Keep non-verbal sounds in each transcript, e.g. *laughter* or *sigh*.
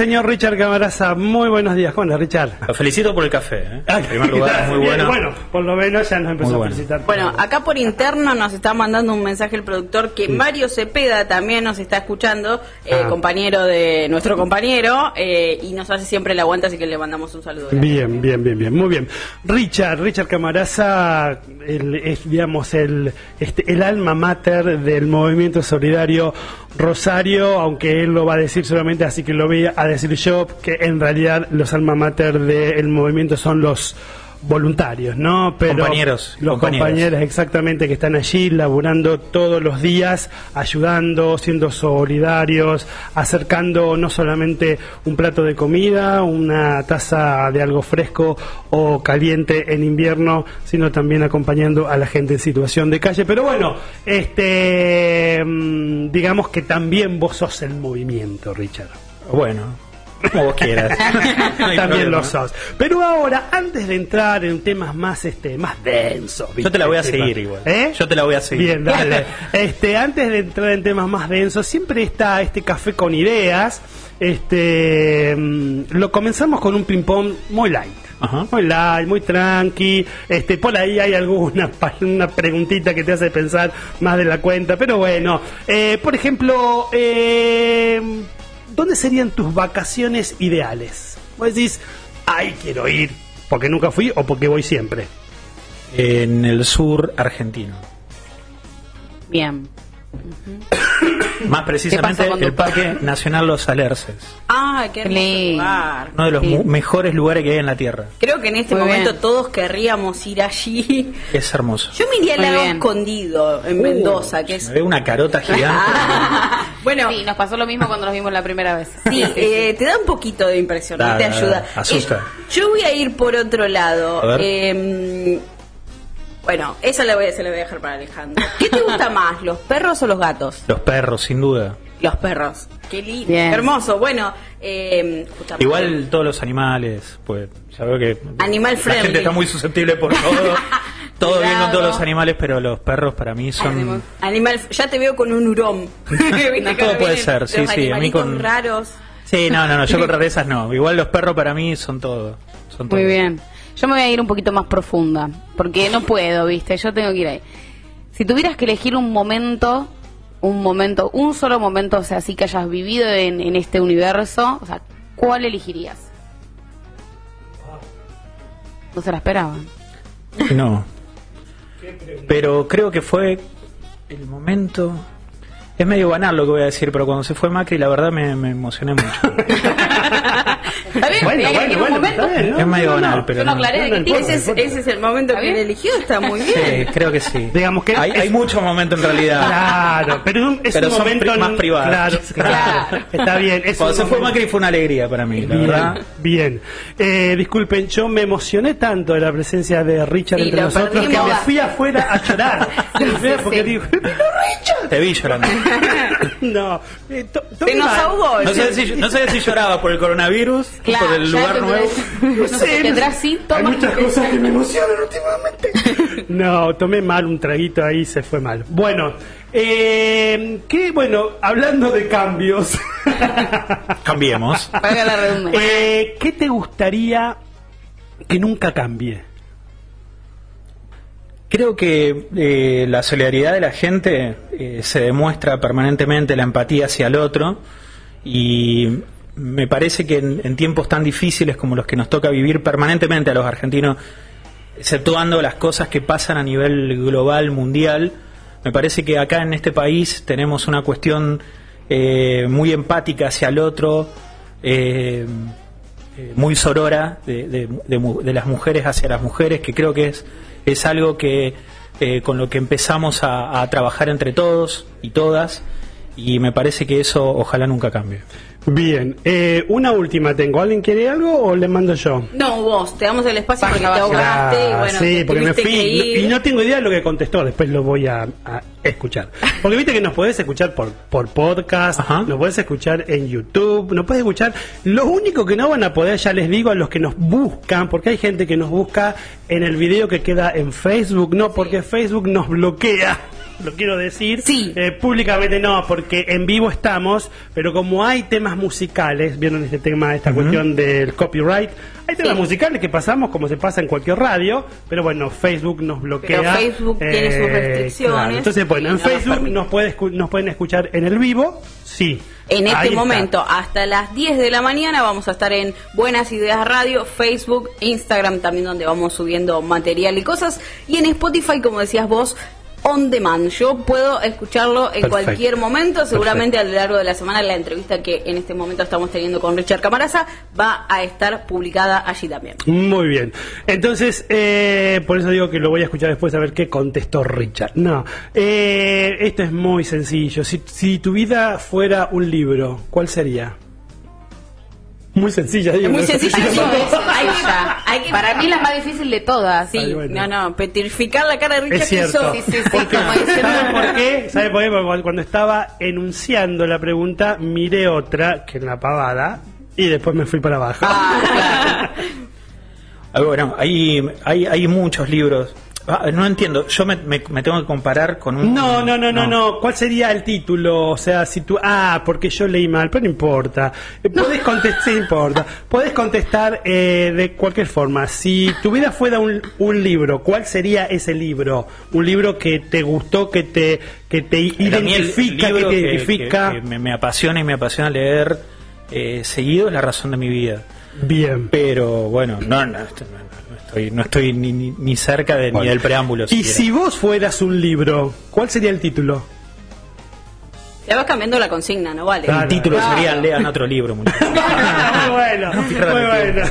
Señor Richard Camaraza, muy buenos días. ¿Cómo andas, Richard? Lo felicito por el café. ¿eh? Ah, En primer lugar, *laughs* muy bueno. Bueno, por lo menos ya nos empezó a felicitar. Bueno, acá por interno nos está mandando un mensaje el productor que Mario Cepeda también nos está escuchando, eh, Ah. compañero de nuestro compañero, eh, y nos hace siempre el aguante, así que le mandamos un saludo. Bien, bien, bien, bien, muy bien. Richard, Richard Camaraza el- es, digamos, el, este, el alma mater del movimiento solidario Rosario, aunque él lo va a decir solamente, así que lo voy a decir yo, que en realidad los alma mater del movimiento son los voluntarios, ¿no? Pero Compañeros, los compañeros. compañeros exactamente que están allí laburando todos los días, ayudando, siendo solidarios, acercando no solamente un plato de comida, una taza de algo fresco o caliente en invierno, sino también acompañando a la gente en situación de calle. Pero bueno, este mm, digamos que también vos sos el movimiento, Richard. Bueno, como vos quieras. *laughs* También problema. lo sos. Pero ahora, antes de entrar en temas más este más densos, Yo te la voy a seguir igual. ¿Eh? Yo te la voy a seguir. Bien, dale. *laughs* este, antes de entrar en temas más densos, siempre está este café con ideas. Este, mm, lo comenzamos con un ping pong muy light. Ajá. Muy light, muy tranqui. Este, por ahí hay alguna *laughs* una preguntita que te hace pensar más de la cuenta, pero bueno. Eh, por ejemplo, eh, ¿dónde serían tus vacaciones ideales? Vos decís, ay, quiero ir, porque nunca fui o porque voy siempre. En el sur argentino. Bien. *coughs* Más precisamente el Parque Nacional Los Alerces. Ay, qué hermoso lindo. lugar. Uno de los Sí. mejores lugares que hay en la Tierra. Creo que en este Muy momento bien. todos querríamos ir allí. *laughs* Es hermoso. Yo me iría al bien. escondido en Mendoza, que es... Me veo una carota *laughs* gigante. *laughs* bueno, Sí, nos pasó lo mismo cuando nos vimos la primera vez. Sí, eh, te da un poquito de impresión, Da, no te da, ayuda. da, asusta. Eh, yo voy a ir por otro lado. A ver. Eh, bueno, esa la voy, a- se la voy a dejar para Alejandro. ¿Qué te gusta *laughs* más, los perros o los gatos? Los perros, sin duda. Los perros. Qué lindo, Bien. hermoso. Bueno, eh, justamente- Igual todos los animales, pues ya veo que Animal la friendly. gente está muy susceptible por todo. *laughs* todo bien con Cuidado. todos los animales, pero los perros para mí son Animal, ya te veo con un hurón. *laughs* ¿Viste No, que todo puede ser, sí, los sí, a mí con- raros. Sí, no, no, no, yo con rarezas no. Igual los perros para mí son todo. Son todo. Muy bien. Yo me voy a ir un poquito más profunda, porque no puedo, ¿viste? Yo tengo que ir ahí. Si tuvieras que elegir un momento, un momento, un solo momento, o sea, así que hayas vivido en, en este universo, o sea, ¿cuál elegirías? No se la esperaban. No. Pero creo que fue el momento. Es medio banal lo que voy a decir, pero cuando se fue Macri, la verdad me, me emocioné mucho. *laughs* Bueno, bueno, bueno, momento. está bien, ¿no? es banal, no. pero Yo no aclaré de qué. Ese es, ese es el momento ¿Está que él eligió, está muy bien. Sí, creo que sí. Digamos que hay, es- hay muchos momentos en realidad. Claro, pero es un, es Pero un son momento pri- más privados. Claro, *laughs* claro, Claro. está bien. es Cuando se fue Macri fue una alegría para mí, la Bien, verdad. bien. Eh, disculpen, yo me emocioné tanto de la presencia de Richard Sí, entre nosotros que me fui afuera a llorar. *laughs* porque digo, "Vino Richard". Te vi llorando. *laughs* No, eh, to- Se tomé nos ahogó. No sé si, no sé si lloraba por el coronavirus, Claro, por el lugar nuevo. No sé, sé, tendrás Hay síntomas. muchas cosas que me emocionan últimamente. *laughs* No, tomé mal un traguito ahí, se fue mal. Bueno, eh, que bueno, hablando de cambios, *laughs* Cambiemos. Valga la redundancia. eh, ¿qué te gustaría que nunca cambie? Creo que eh, la solidaridad de la gente eh, se demuestra permanentemente, la empatía hacia el otro, y me parece que en, tiempos tan difíciles como los que nos toca vivir permanentemente a los argentinos, exceptuando las cosas que pasan a nivel global, mundial, me parece que acá en este país tenemos una cuestión eh, muy empática hacia el otro, eh, eh, muy sorora de, de- de de las mujeres hacia las mujeres, que creo que es, es algo que eh, con lo que empezamos a, a trabajar entre todos y todas, y me parece que eso ojalá nunca cambie. Bien, eh, una última tengo. ¿Alguien quiere algo o le mando yo? No, vos, te damos el espacio porque te ahogaste y Ah, bueno, sí, te porque me fui que ir. y no tengo idea de lo que contestó. Después lo voy a, a escuchar. *laughs* Porque viste que nos podés escuchar por, por podcast, Ajá. nos podés escuchar en YouTube, nos podés escuchar. Lo único que no van a poder, ya les digo, a los que nos buscan, porque hay gente que nos busca en el video que queda en Facebook, no, porque Facebook nos bloquea. Lo quiero decir. Sí. Eh, públicamente no, porque en vivo estamos, pero como hay temas musicales, vieron este tema, esta cuestión del copyright, hay temas Sí. musicales que pasamos como se pasa en cualquier radio, pero bueno, Facebook nos bloquea. Pero Facebook tiene sus restricciones claro. Entonces, bueno, en no Facebook nos, puede escu- nos pueden escuchar en el vivo, sí. En Ahí este está. momento, hasta las 10 de la mañana, vamos a estar en Buenas Ideas Radio, Facebook, Instagram también, donde vamos subiendo material y cosas. Y en Spotify, como decías vos, on demand. Yo puedo escucharlo en Perfecto. cualquier momento. Seguramente a lo largo de la semana, la entrevista que en este momento estamos teniendo con Richard Camaraza va a estar publicada allí también. Muy bien. Entonces, eh, por eso digo que lo voy a escuchar después a ver qué contestó Richard. No, eh, esto es muy sencillo. Si, si tu vida fuera un libro, ¿cuál sería? Muy sencilla, digo. Es muy sencillo. Para mí *laughs* sí, es hay que- Para mí la más difícil de todas. Sí, Ay, bueno. no, no, petrificar la cara de Richard Es cierto. Sí, sí, sí, Porque- como diciendo- ¿Sabe por qué? ¿Sabe por qué? Porque cuando- estaba enunciando la pregunta, miré otra, que es la pavada, y después me fui para abajo. Ah, Ah, *laughs* Bueno, hay, hay, hay muchos libros. Ah, no entiendo, yo me, me- me tengo que comparar con un... No, no, no, no, no. ¿Cuál sería el título? O sea, si tú. Ah, porque yo leí mal, pero no importa. Eh, Podés contestar, sí importa. Podés contestar eh, de cualquier forma. Si tu vida fuera un, un libro, ¿cuál sería ese libro? Un libro que te gustó, que te, que te el identifica, que te identifica. que- que me, me apasiona y me apasiona leer eh, seguido es La razón de mi vida. Bien. Pero bueno, no, no, no, estoy, no estoy ni, ni, cerca de, ni del preámbulo. Y siquiera. si vos fueras un libro, ¿cuál sería el título? Te vas cambiando la consigna, ¿no vale? Claro. el título Claro. sería Lean otro libro. muchachos. *laughs* muy bueno, muy bueno.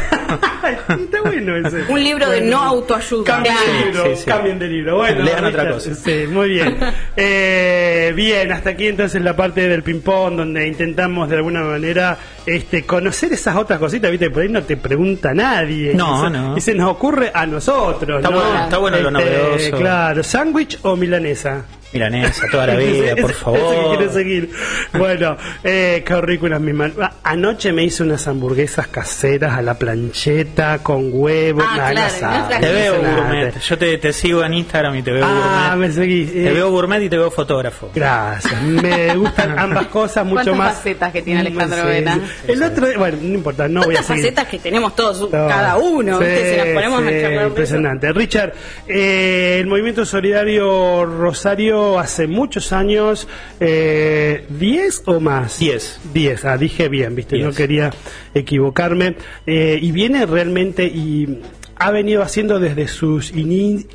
Está bueno ese. *laughs* Un libro de no autoayuda. Cambien de libro, Sí, sí. cambien de libro. Bueno, Lean otra cosa. Sí, muy bien. *laughs* Eh, bien, hasta aquí entonces la parte del ping-pong donde intentamos de alguna manera este, conocer esas otras cositas, viste, por ahí no te pregunta nadie. No, y se, no. Y se nos ocurre a nosotros. Está ¿no? bueno, está bueno lo novedoso. Claro, sándwich o milanesa. Milanesa, toda la *laughs* vida, Ese- por ese favor. que quiere seguir. Bueno, eh, qué ridículas mis manos. Ah, Anoche me hice unas hamburguesas caseras a la plancheta con huevo. Ah, Nah, claro, no Te veo gourmet. Yo te, te sigo en Instagram y te veo Ah, me seguís. Te eh, veo gourmet y te veo fotógrafo. Gracias, me gustan *laughs* ambas cosas mucho ¿Cuántas más. facetas que tiene Alejandro Sí, Vena? El otro, bueno, no importa, no voy a ¿Cuántas seguir. facetas que tenemos todos, No. cada uno? ¿viste? Sí, Si nos ponemos sí, a charlar de eso. impresionante. Richard, eh, el Movimiento Solidario Rosario hace muchos años, eh, ¿10 o más? Diez. 10, ah, dije bien, viste, no quería equivocarme. Eh, y viene realmente y ha venido haciendo desde sus ini-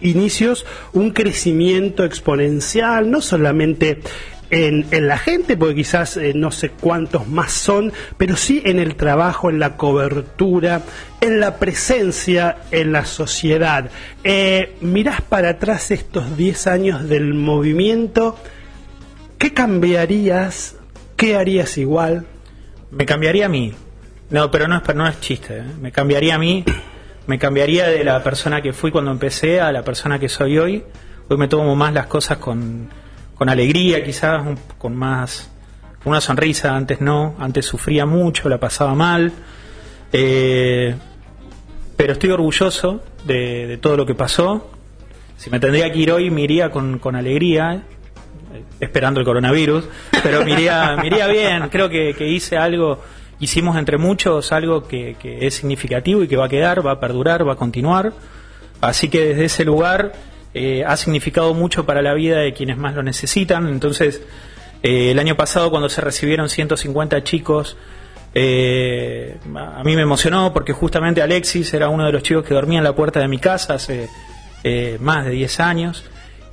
inicios un crecimiento exponencial, no solamente en, en la gente, porque quizás eh, no sé cuántos más son, pero sí en el trabajo, en la cobertura, en la presencia en la sociedad. Eh, mirás para atrás estos 10 años del movimiento, ¿qué cambiarías? ¿Qué harías igual? Me cambiaría a mí. No, pero no es, no es chiste. ¿eh? Me cambiaría a mí. Me cambiaría de la persona que fui cuando empecé a la persona que soy hoy. Hoy me tomo más las cosas con, con alegría, quizás, un- con más. una sonrisa. Antes no. Antes sufría mucho, la pasaba mal. Eh, pero estoy orgulloso de, de todo lo que pasó. Si me tendría que ir hoy, me iría con, con alegría eh, esperando el coronavirus, pero me iría, *laughs* me iría bien, creo que, que hice algo, hicimos entre muchos algo que, que es significativo y que va a quedar, va a perdurar, va a continuar, así que desde ese lugar eh, ha significado mucho para la vida de quienes más lo necesitan, entonces eh, el año pasado cuando se recibieron 150 chicos, eh, a mí me emocionó porque justamente Alexis era uno de los chicos que dormía en la puerta de mi casa hace eh, más de 10 años.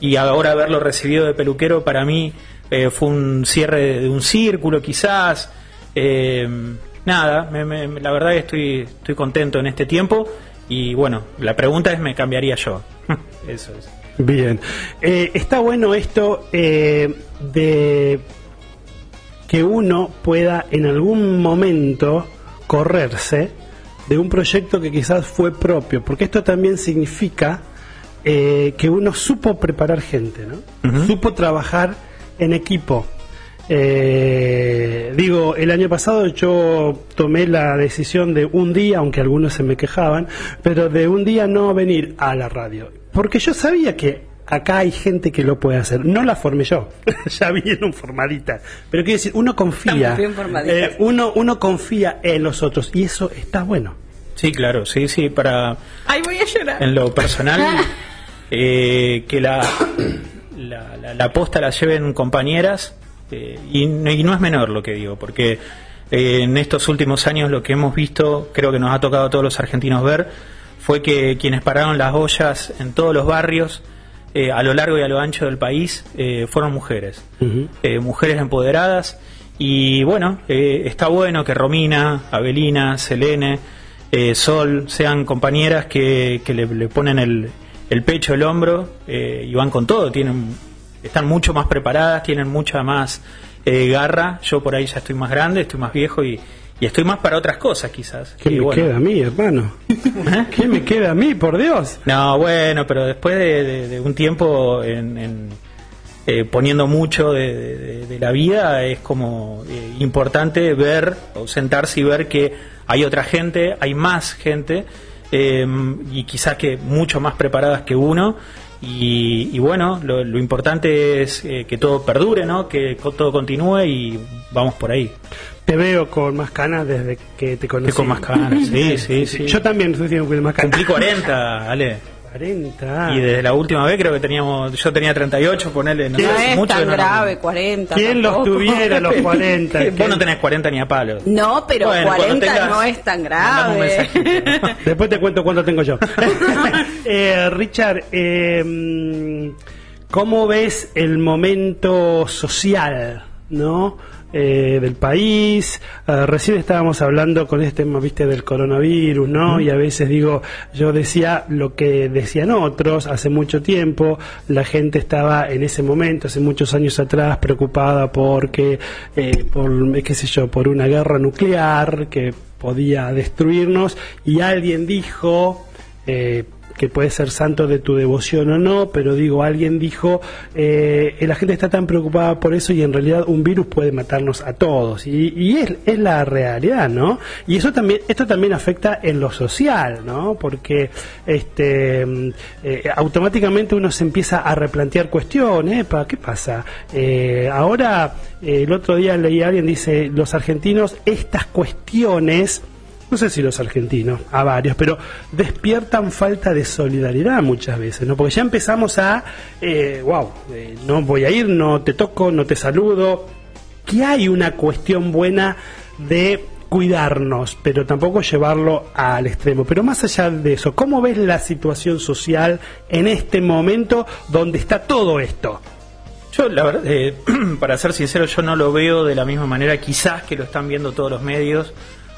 Y ahora haberlo recibido de peluquero para mí fue un cierre de, un círculo quizás. Nada, me- me- la verdad que estoy, estoy contento en este tiempo y bueno, la pregunta es, ¿me cambiaría yo? *laughs* Eso es. Bien. Eh, está bueno esto eh, de que uno pueda en algún momento correrse de un proyecto que quizás fue propio, porque esto también significa eh, que uno supo preparar gente, ¿no? Supo trabajar en equipo. Eh, digo, el año pasado yo tomé la decisión de un día, aunque algunos se me quejaban, pero de un día no venir a la radio, porque yo sabía que acá hay gente que lo puede hacer. No la formé yo, *laughs* ya un formadita. Pero quiero decir, uno confía, eh, uno, uno confía en los otros y eso está bueno. Sí, claro, sí, sí, para... Ay, voy a llorar. En lo personal, *laughs* eh, que la, la, la, posta la lleven compañeras eh, y, y, no es menor lo que digo, porque en estos últimos años lo que hemos visto, creo que nos ha tocado a todos los argentinos ver, fue que quienes pararon las ollas en todos los barrios, eh, a lo largo y a lo ancho del país eh, fueron mujeres, eh, mujeres empoderadas y bueno, está bueno que Romina, Avelina, Selene, Sol sean compañeras que, le, ponen el, el, pecho, el hombro y van con todo, tienen, están mucho más preparadas, tienen mucha más garra, yo por ahí ya estoy más grande, estoy más viejo y, y estoy más para otras cosas quizás. ¿Qué me queda a mí, hermano? ¿Eh? ¿Qué me queda a mí, por Dios? No, bueno, pero después de, un tiempo en, eh, poniendo mucho de, la vida, es como eh, importante ver, o sentarse y ver que hay otra gente, hay más gente, y quizás que mucho más preparadas que uno, y, bueno, lo, lo, importante es que todo perdure, ¿no? que todo continúe y vamos por ahí. Te veo con más canas desde que te conocí. con más canas, sí, *laughs* sí, sí. Yo también estoy con más canas. Cumplí 40, Ale. 40. Y desde la última vez creo que teníamos, yo tenía 38, ponele, no, no es mucho tan grave, 40. ¿Quién los tuviera los *laughs* 40? Vos no tenés 40 ni a palo. No, pero 40 no es tan grave. *laughs* Después te cuento cuánto tengo yo. *laughs* eh, Richard, eh, ¿cómo ves el momento social, no? Eh, del país. Ah, recién estábamos hablando con este tema, viste, del coronavirus, ¿no? Y a veces digo, yo decía lo que decían otros hace mucho tiempo. La gente estaba en ese momento, hace muchos años atrás, preocupada porque, eh, por, qué sé yo, por una guerra nuclear que podía destruirnos. Y alguien dijo, eh, que puede ser santo de tu devoción o no, pero digo, alguien dijo, eh, la gente está tan preocupada por eso y en realidad un virus puede matarnos a todos. Y, es, es, la realidad, ¿no? Y eso también, esto también afecta en lo social, ¿no? Porque este, eh, automáticamente uno se empieza a replantear cuestiones, ¿para qué pasa? Eh, ahora, el otro día leí a alguien, dice, los argentinos, estas cuestiones, no sé si los argentinos, a varios, pero despiertan falta de solidaridad muchas veces, ¿no? Porque ya empezamos a, eh, wow, eh, no voy a ir, no te toco, no te saludo, que hay una cuestión buena de cuidarnos, pero tampoco llevarlo al extremo. Pero más allá de eso, ¿cómo ves la situación social en este momento donde está todo esto? Yo, la verdad, eh, *clears throat* para ser sincero, yo no lo veo de la misma manera, quizás que lo están viendo todos los medios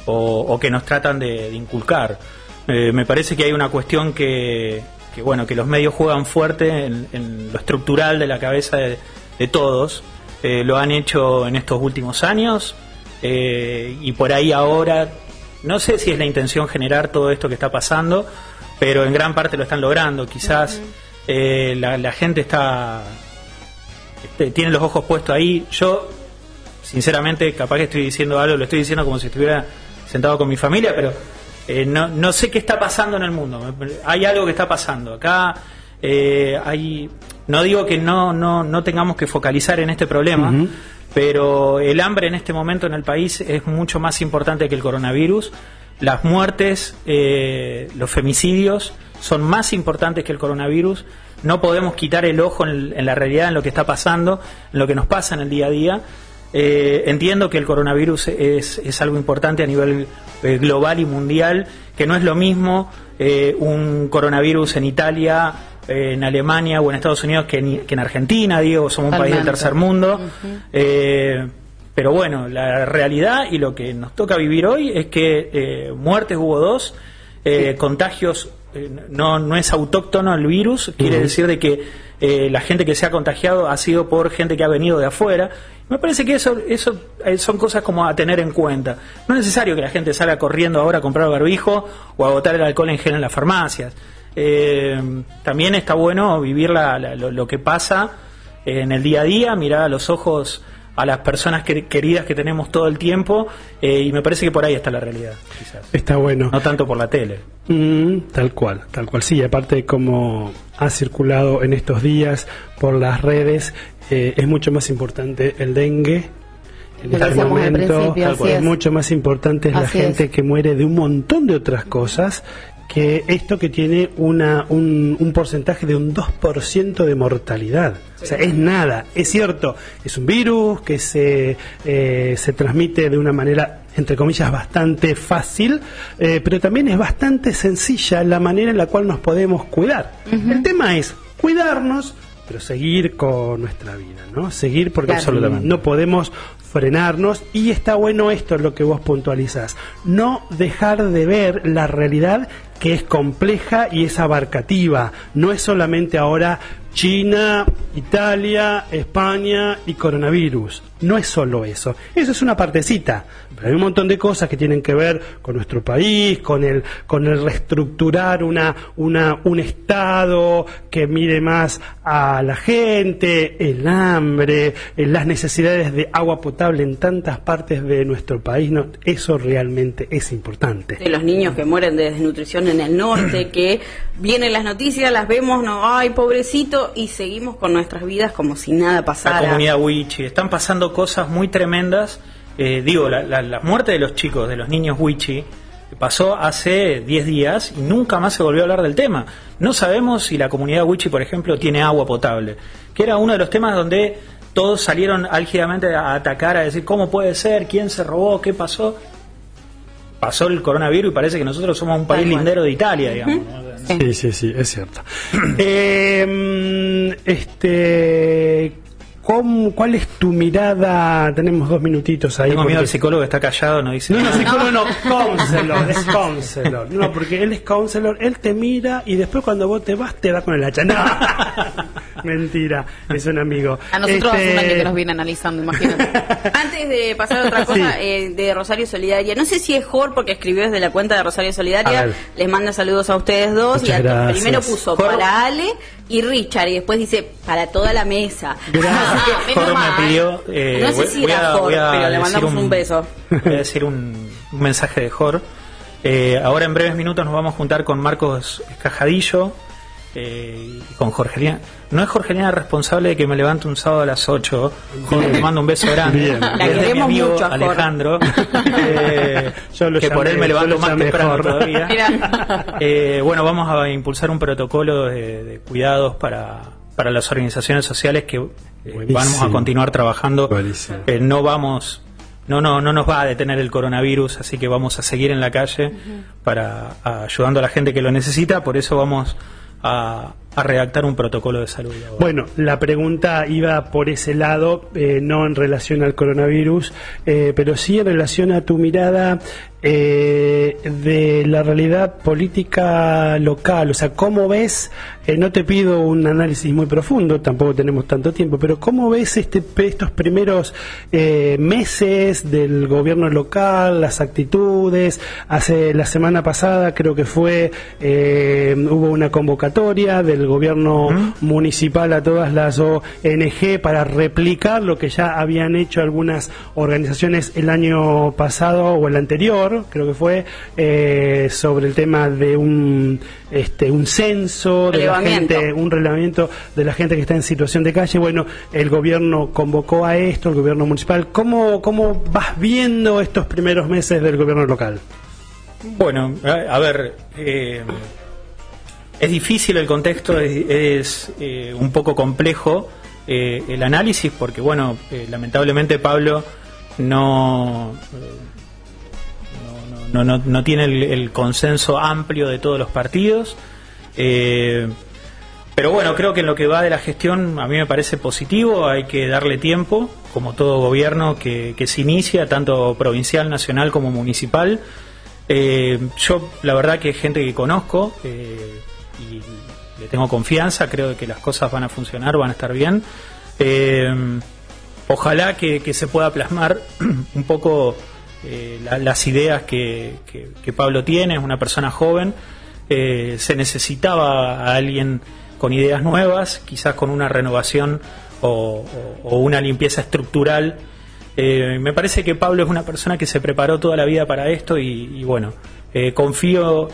o, que nos tratan de, inculcar. Eh, me parece que hay una cuestión que, bueno, que los medios juegan fuerte en, lo estructural de la cabeza de, todos. Eh, lo han hecho en estos últimos años eh, y por ahí ahora, no sé si es la intención generar todo esto que está pasando, pero en gran parte lo están logrando. Quizás la, la, gente está este, tiene los ojos puestos ahí. Yo, sinceramente, capaz que estoy diciendo algo, lo estoy diciendo como si estuviera sentado con mi familia, pero eh, no, no sé qué está pasando en el mundo. Hay algo que está pasando. Acá eh, hay, no digo que no, no, no tengamos que focalizar en este problema, pero el hambre en este momento en el país es mucho más importante que el coronavirus. Las muertes, eh, los femicidios son más importantes que el coronavirus. No podemos quitar el ojo en, en la realidad, en lo que está pasando, en lo que nos pasa en el día a día. Eh, entiendo que el coronavirus es, es algo importante a nivel eh, global y mundial, que no es lo mismo eh, un coronavirus en Italia, en Alemania o en Estados Unidos que en, que en Argentina, digo, somos un país del tercer mundo. pero bueno, la realidad y lo que nos toca vivir hoy es que muertes hubo dos, contagios eh, no, no es autóctono el virus, quiere decir de que eh, la gente que se ha contagiado ha sido por gente que ha venido de afuera. Me parece que eso, eso eh, son cosas como a tener en cuenta. No es necesario que la gente salga corriendo ahora a comprar barbijo o a agotar el alcohol en gel en las farmacias. también está bueno vivir lo, lo, que pasa en el día a día, mirar a los ojos a las personas queridas que tenemos todo el tiempo eh, y me parece que por ahí está la realidad. Quizás. Está bueno. No tanto por la tele. Mm, tal cual, tal cual. Sí, aparte de cómo ha circulado en estos días por las redes, eh, es mucho más importante el dengue. En este momento es mucho más importante es la gente que muere de un montón de otras cosas que esto que tiene una, un, un porcentaje de un 2% de mortalidad. O sea, es nada. Es cierto, es un virus que se, eh, se transmite de una manera, entre comillas, bastante fácil, eh, pero también es bastante sencilla la manera en la cual nos podemos cuidar. El tema es cuidarnos, pero seguir con nuestra vida, ¿no? Seguir porque no podemos frenarnos y está bueno esto lo que vos puntualizás, no dejar de ver la realidad que es compleja y es abarcativa. No es solamente ahora China, Italia, España y coronavirus. No es solo eso. Eso es una partecita. Pero hay un montón de cosas que tienen que ver con nuestro país, con el, con el reestructurar una, una, un Estado que mire más a la gente, el hambre, eh, las necesidades de agua potable en tantas partes de nuestro país. No, eso realmente es importante. Los niños que mueren de desnutrición en el norte, *clears throat* que vienen las noticias, las vemos, no, ay, pobrecito, y seguimos con nuestras vidas como si nada pasara. La comunidad Wichi, están pasando cosas muy tremendas. Eh, digo, la, muerte de los chicos, de los niños Wichi, pasó hace 10 días y nunca más se volvió a hablar del tema. No sabemos si la comunidad Wichi, por ejemplo, tiene agua potable, que era uno de los temas donde todos salieron álgidamente a atacar, a decir cómo puede ser, quién se robó, qué pasó pasó el coronavirus y parece que nosotros somos un país lindero de Italia, digamos. Sí, sí, sí, es cierto. eh, *clears throat* este, ¿Cuál es tu mirada? Tenemos dos minutitos ahí. Tengo miedo al psicólogo está callado, no dice. No, no, psicólogo no, *laughs* counselor, es counselor. No, porque él es counselor, él te mira y después cuando vos te vas te da con el hacha. No. *laughs* *laughs* Mentira, es un amigo. A nosotros hace un año que nos viene analizando, imagínate. *laughs* Antes de pasar a otra cosa, eh, de Rosario Solidaria, no sé si es Jor porque escribió desde la cuenta de Rosario Solidaria, les manda saludos a ustedes dos y primero puso para Ale y Richard y después dice para toda la mesa. Jorge me pidió. Eh, no sé si era Jorge, pero le mandamos un, beso. *laughs* Voy a decir un, mensaje de Jorge. Eh, ahora en breves minutos nos vamos a juntar con Marcos Cajadillo eh, y con Jorgelina. No es Jorgelina responsable de que me levante un sábado a las 8. Jorge, te mando un beso grande. La queremos mucho, Alejandro. *laughs* eh, que por él me levanto más temprano todavía. Eh, bueno, vamos a impulsar un protocolo de, de cuidados para para las organizaciones sociales que eh, vamos a continuar trabajando. Eh, no vamos, no, no, no nos va a detener el coronavirus, así que vamos a seguir en la calle para ayudando a la gente que lo necesita. Por eso vamos 啊 a, redactar un protocolo de salud. Bueno, la pregunta iba por ese lado, eh, no en relación al coronavirus, pero sí en relación a tu mirada eh, de la realidad política local, o sea, ¿cómo ves, eh, no te pido un análisis muy profundo, tampoco tenemos tanto tiempo, pero ¿cómo ves este, estos primeros eh, meses del gobierno local, las actitudes? Hace la semana pasada creo que fue, hubo una convocatoria del gobierno municipal a todas las ONG para replicar lo que ya habían hecho algunas organizaciones el año pasado o el anterior, creo que fue, eh, sobre el tema de un, este, un censo de la gente, un relevamiento de la gente que está en situación de calle. Bueno, el gobierno convocó a esto, el gobierno municipal. ¿Cómo, cómo vas viendo estos primeros meses del gobierno local? Bueno, a, ver, eh, es difícil el contexto, es, eh, un poco complejo el análisis porque, bueno, lamentablemente Pablo no no, no, tiene el, consenso amplio de todos los partidos. Eh, pero bueno, creo que en lo que va de la gestión a mí me parece positivo, hay que darle tiempo, como todo gobierno que, se inicia, tanto provincial, nacional como municipal. Eh, yo, la verdad que gente que conozco eh, y le tengo confianza, creo que las cosas van a funcionar, van a estar bien. Eh, ojalá que, se pueda plasmar *clears throat* un poco eh, la- las ideas que, Pablo tiene, es una persona joven, eh, se necesitaba a alguien con ideas nuevas, quizás con una renovación o, una limpieza estructural. Eh, me parece que Pablo es una persona que se preparó toda la vida para esto y bueno, eh, confío, eh,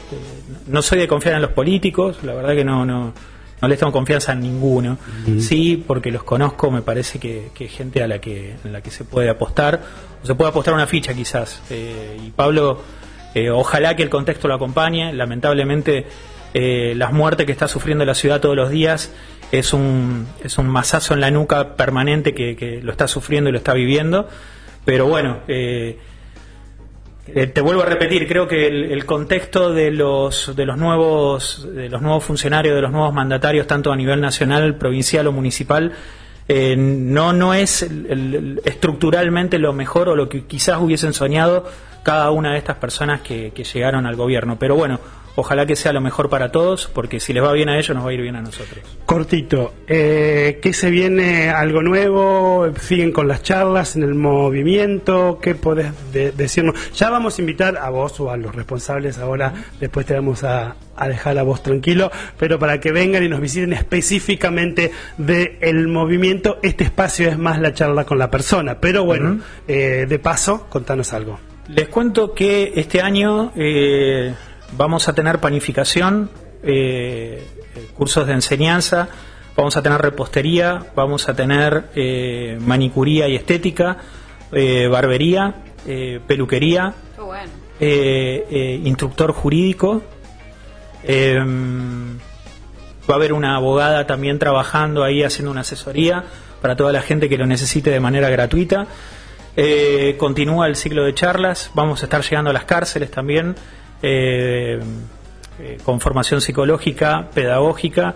no soy de confiar en los políticos, la verdad que no, no, no les tengo confianza en ninguno. Sí, porque los conozco, me parece que, que es gente a la que, en la que se puede apostar, o se puede apostar una ficha quizás. Eh, y Pablo, eh, ojalá que el contexto lo acompañe, lamentablemente eh, las muertes que está sufriendo la ciudad todos los días es un, es un mazazo en la nuca permanente que, que lo está sufriendo y lo está viviendo. Pero bueno, eh, eh, te vuelvo a repetir, creo que el, el contexto de los de los nuevos de los nuevos funcionarios, de los nuevos mandatarios, tanto a nivel nacional, provincial o municipal, eh, no no es el- estructuralmente lo mejor o lo que quizás hubiesen soñado cada una de estas personas que, que llegaron al gobierno. Pero bueno, ojalá que sea lo mejor para todos, porque si les va bien a ellos, nos va a ir bien a nosotros. Cortito, eh, ¿qué se viene? ¿Algo nuevo? ¿Siguen con las charlas en el movimiento? ¿Qué podés de- decirnos? Ya vamos a invitar a vos o a los responsables ahora, después te vamos a, a dejar a vos tranquilo, pero para que vengan y nos visiten específicamente del movimiento, este espacio es más la charla con la persona. Pero bueno, eh, de paso, contanos algo. Les cuento que este año eh, vamos a tener panificación, eh, eh, cursos de enseñanza, vamos a tener repostería, vamos a tener eh, manicuría y estética, eh, barbería, peluquería, bueno. instructor jurídico. eh, va a haber una abogada también trabajando ahí haciendo una asesoría para toda la gente que lo necesite de manera gratuita. Continúa el ciclo de charlas, vamos a estar llegando a las cárceles también, eh, eh, con formación psicológica, pedagógica.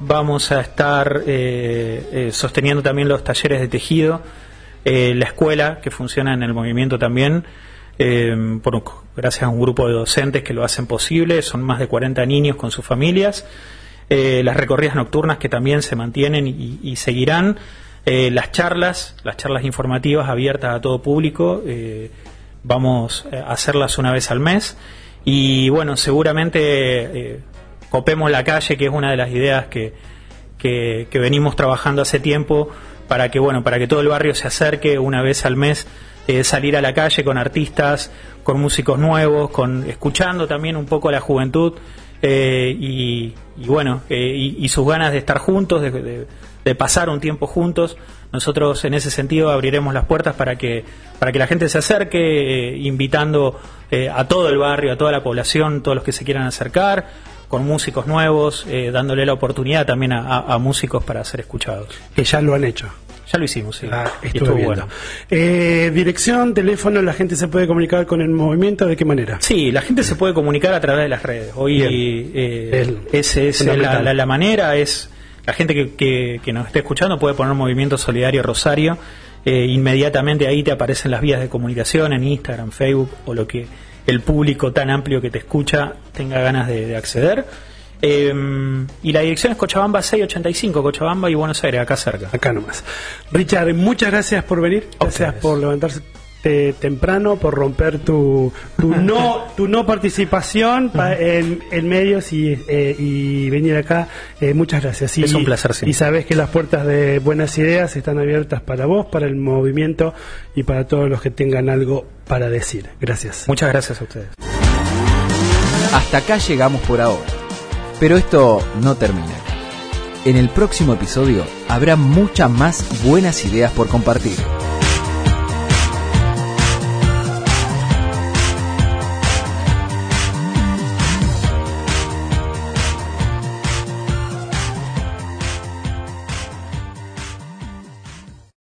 Vamos a estar eh, sosteniendo también los talleres de tejido, la escuela que funciona en el movimiento también, por- gracias a un grupo de docentes que lo hacen posible, son más de 40 niños con sus familias, las recorridas nocturnas que también se mantienen y, seguirán, las charlas, las charlas informativas abiertas a todo público, vamos a hacerlas una vez al mes y bueno, seguramente eh, copemos la calle, que es una de las ideas que, que, venimos trabajando hace tiempo para que bueno, para que todo el barrio se acerque una vez al mes, eh, salir a la calle con artistas, con músicos nuevos, con escuchando también un poco a la juventud eh, y, y bueno, eh, y, y sus ganas de estar juntos, de, de- de pasar un tiempo juntos. Nosotros en ese sentido abriremos las puertas para que para que la gente se acerque, eh, invitando eh, a todo el barrio, a toda la población, todos los que se quieran acercar, con músicos nuevos, eh, dándole la oportunidad también a, a- a músicos para ser escuchados. Que ya lo han hecho. Ya lo hicimos, sí. Ah, estuvo bueno. Eh, dirección, teléfono, la gente se puede comunicar con el movimiento, ¿de qué manera? Sí, la gente se puede comunicar a través de las redes. Hoy eh, ese es la, fundamental. la- la manera, es la gente que, que- que nos esté escuchando puede poner Movimiento Solidario Rosario. eh, inmediatamente ahí te aparecen las vías de comunicación en Instagram, Facebook o lo que el público tan amplio que te escucha tenga ganas de, de acceder. Eh, y la dirección es Cochabamba 685, Cochabamba y Buenos Aires, acá cerca. Acá nomás. Richard, muchas gracias por venir. Gracias ustedes. por levantarse eh, temprano, por romper tu, tu *laughs* no tu no participación pa- en, en medios y, eh, y venir acá. Eh, muchas gracias. Y, Es un placer, sí. Y sabes que las puertas de Buenas Ideas están abiertas para vos, para el movimiento y para todos los que tengan algo para decir. Gracias. Muchas gracias a ustedes. Hasta acá llegamos por ahora. Pero esto no termina. En el próximo episodio habrá muchas más buenas ideas por compartir.